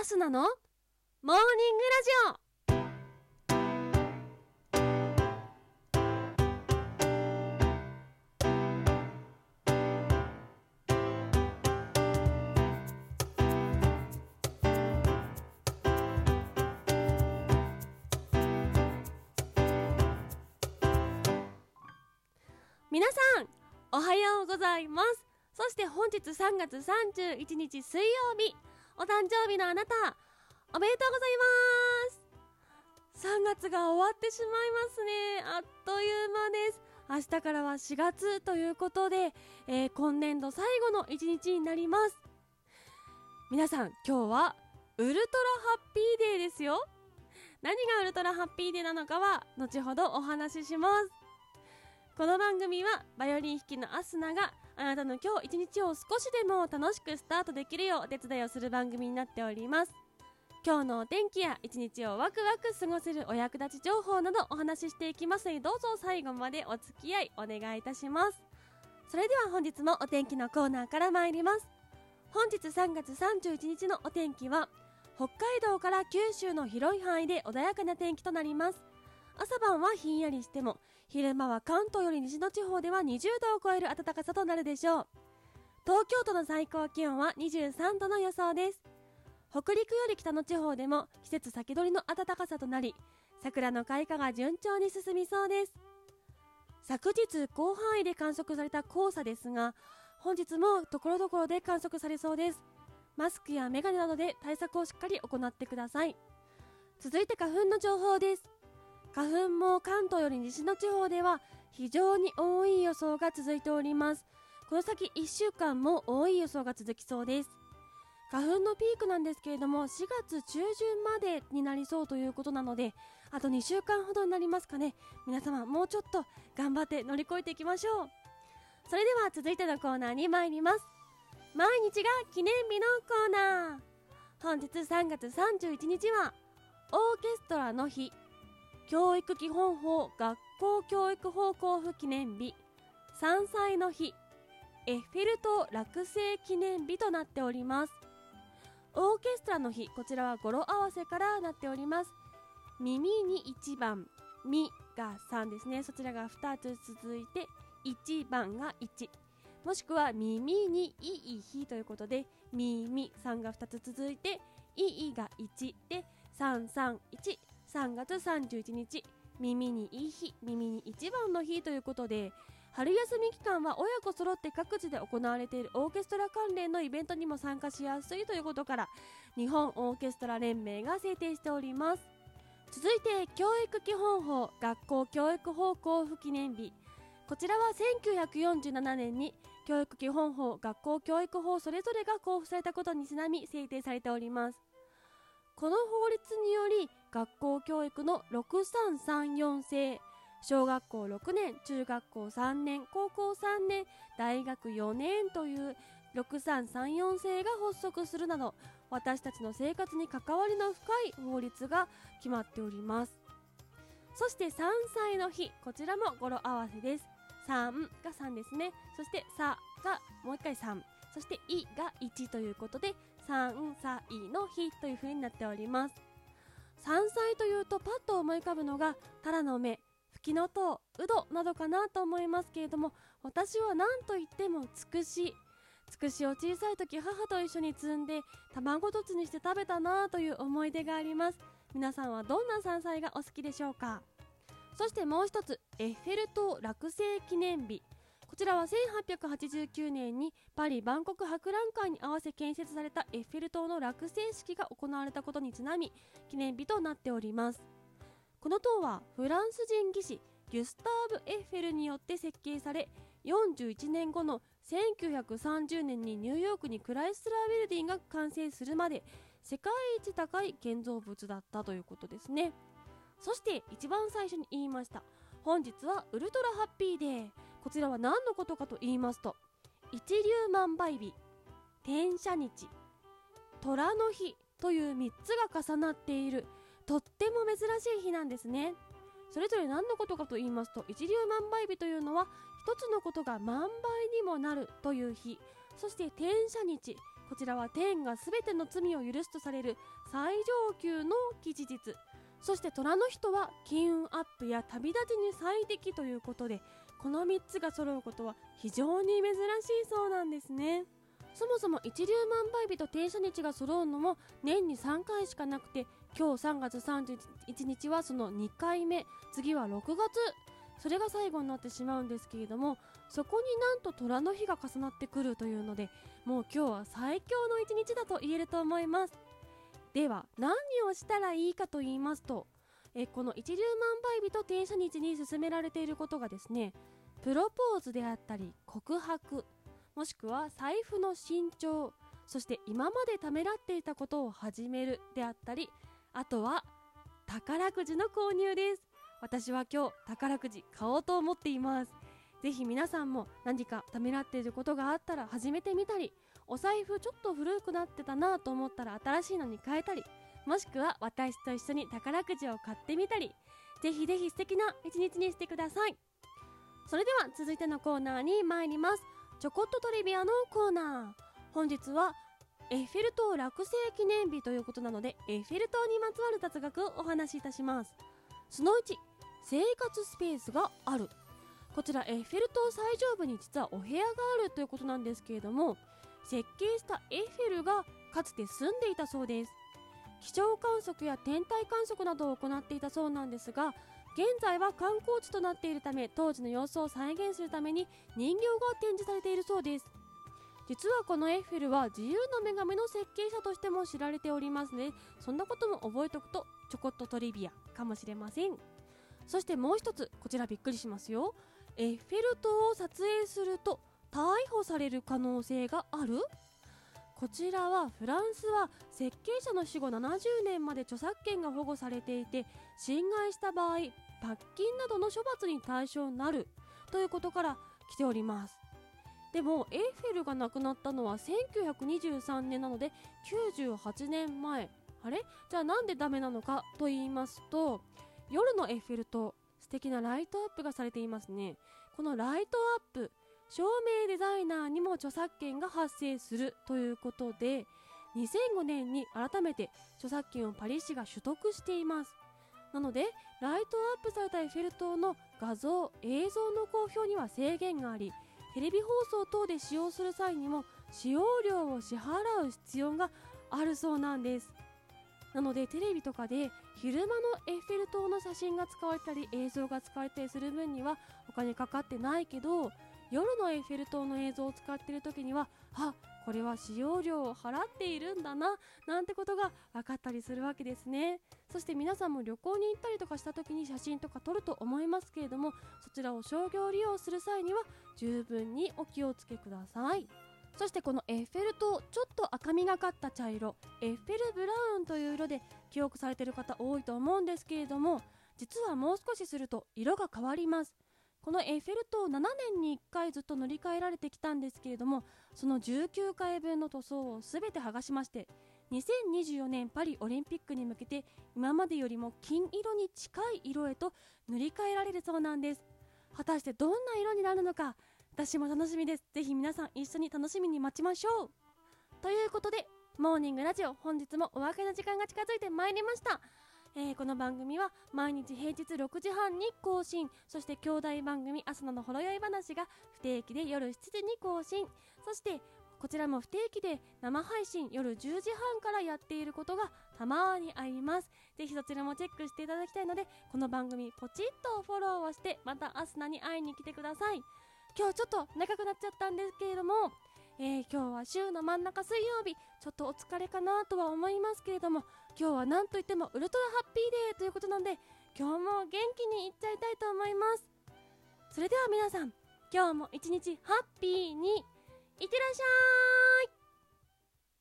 アスナのモーニングラジオ。皆さんおはようございます。そして本日3月31日水曜日。お誕生日のあなたおめでとうございます。3月が終わってしまいますね。あっという間です。明日からは4月ということで、えー、今年度最後の一日になります。皆さん今日はウルトラハッピーデーですよ。何がウルトラハッピーデーなのかは後ほどお話しします。この番組はバイオリン弾きのアスナがあなたの今日一日を少しでも楽しくスタートできるようお手伝いをする番組になっております。今日のお天気や一日をワクワク過ごせるお役立ち情報などお話ししていきますのでどうぞ最後までお付き合いお願いいたします。それでは本日もお天気のコーナーから参ります。本日3月31日のお天気は北海道から九州の広い範囲で穏やかな天気となります。朝晩はひんやりしても昼間は関東より西の地方では20度を超える暖かさとなるでしょう。東京都の最高気温は23度の予想です。北陸より北の地方でも季節先取りの暖かさとなり桜の開花が順調に進みそうです。昨日広範囲で観測された黄砂ですが本日も所々で観測されそうです。マスクやメガネなどで対策をしっかり行ってください。続いて花粉の情報です。花粉も関東より西の地方では非常に多い予想が続いております。この先1週間も多い予想が続きそうです。花粉のピークなんですけれども4月中旬までになりそうということなのであと2週間ほどになりますかね。皆様もうちょっと頑張って乗り越えていきましょう。それでは続いてのコーナーに参ります。毎日が記念日のコーナー。本日3月31日はオーケストラの日。教育基本法学校教育法交付記念日。3歳の日エッフェル塔落成記念日となっております。オーケストラの日こちらは語呂合わせからなっております。耳に1番みが3ですね。そちらが2つ続いて1番が1もしくは耳にいい日ということで耳3が2つ続いていいが1で331 3月31日耳にいい日耳に一番の日ということで春休み期間は親子揃って各地で行われているオーケストラ関連のイベントにも参加しやすいということから日本オーケストラ連盟が制定しております。続いて教育基本法学校教育法交付記念日。こちらは1947年に教育基本法学校教育法それぞれが交付されたことにちなみ制定されております。この法律により学校教育の6334制小学校6年中学校3年高校3年大学4年という6334制が発足するなど私たちの生活に関わりの深い法律が決まっております。そして3歳の日こちらも語呂合わせです。3が3ですね。そして「さ」がもう一回3そして「い」が1ということで3歳の日という風になっております。山菜というとパッと思い浮かぶのがタラの芽フキノトウウドなどかなと思いますけれども私は何と言ってもつくし。つくしを小さい時母と一緒に摘んで卵とつにして食べたなという思い出があります。皆さんはどんな山菜がお好きでしょうか？そしてもう一つエッフェル塔落成記念日。ちらは1889年にパリ万国博覧会に合わせ建設されたエッフェル塔の落成式が行われたことにちなみ記念日となっております。この塔はフランス人技師ギュスターブ・エッフェルによって設計され41年後の1930年にニューヨークにクライスラービルディンが完成するまで世界一高い建造物だったということですね。そして一番最初に言いました本日はウルトラハッピーデー。こちらは何のことかと言いますと一粒万倍日天赦日虎の日という3つが重なっているとっても珍しい日なんですね。それぞれ何のことかと言いますと一粒万倍日というのは一つのことが万倍にもなるという日そして天赦日こちらは天が全ての罪を許すとされる最上級の吉日そして虎の人は金運アップや旅立ちに最適ということでこの3つが揃うことは非常に珍しいそうなんですね。そもそも一粒万倍日と停車日が揃うのも年に3回しかなくて今日3月31日はその2回目。次は6月。それが最後になってしまうんですけれどもそこになんと虎の日が重なってくるというのでもう今日は最強の一日だと言えると思います。では何をしたらいいかと言いますとえこの一粒万倍日と停車日に進められていることがですねプロポーズであったり告白もしくは財布の新調そして今までためらっていたことを始めるであったりあとは宝くじの購入です。私は今日宝くじ買おうと思っています。ぜひ皆さんも何かためらっていることがあったら始めてみたりお財布ちょっと古くなってたなと思ったら新しいのに変えたりもしくは私と一緒に宝くじを買ってみたりぜひぜひ素敵な一日にしてください。それでは続いてのコーナーに参ります。ちょこっとトリビアのコーナー。本日はエッフェル塔落成記念日ということなのでエッフェル塔にまつわる雑学をお話しいたします。その1生活スペースがある。こちらエッフェル塔最上部に実はお部屋があるということなんですけれども設計したエッフェルがかつて住んでいたそうです。気象観測や天体観測などを行っていたそうなんですが現在は観光地となっているため当時の様子を再現するために人形が展示されているそうです。実はこのエッフェルは自由の女神の設計者としても知られておりますね。そんなことも覚えておくとちょこっとトリビアかもしれません。そしてもう一つこちらびっくりしますよ。エッフェル塔を撮影すると逮捕される可能性がある？こちらはフランスは設計者の死後70年まで著作権が保護されていて侵害した場合罰金などの処罰に対象になるということから来ております。でもエッフェルが亡くなったのは1923年なので98年前。あれ？じゃあなんでダメなのか？と言いますと夜のエッフェル塔素敵なライトアップがされていますね。このライトアップ照明デザイナーにも著作権が発生するということで2005年に改めて著作権をパリ市が取得しています。なのでライトアップされたエッフェル塔の画像映像の公表には制限がありテレビ放送等で使用する際にも使用料を支払う必要があるそうなんです。なのでテレビとかで昼間のエッフェル塔の写真が使われたり映像が使われたりする分にはお金かかってないけど夜のエッフェル塔の映像を使っている時にはあこれは使用料を払っているんだななんてことが分かったりするわけですね。そして皆さんも旅行に行ったりとかした時に写真とか撮ると思いますけれどもそちらを商業利用する際には十分にお気をつけください。そしてこのエッフェル塔ちょっと赤みがかった茶色エッフェルブラウンという色で記憶されている方多いと思うんですけれども実はもう少しすると色が変わります。このエッフェル塔7年に1回ずっと塗り替えられてきたんですけれどもその19回分の塗装を全て剥がしまして2024年パリオリンピックに向けて今までよりも金色に近い色へと塗り替えられるそうなんです。果たしてどんな色になるのか私も楽しみです。ぜひ皆さん一緒に楽しみに待ちましょう。ということでモーニングラジオ本日もお別れの時間が近づいてまいりました。えー、この番組は毎日平日6時半に更新。そして兄弟番組「朝のほろ酔い話」が不定期で夜7時に更新。そしてこちらも不定期で生配信。夜10時半からやっていることがたまにあります。ぜひそちらもチェックしていただきたいのでこの番組ポチッとフォローをしてまたアスナに会いに来てください。今日ちょっと長くなっちゃったんですけれども、えー、今日は週の真ん中水曜日ちょっとお疲れかなとは思いますけれども今日はなんといってもウルトラハッピーデーということなんで今日も元気にいっちゃいたいと思います。それでは皆さん今日も一日ハッピーにいってらっしゃい。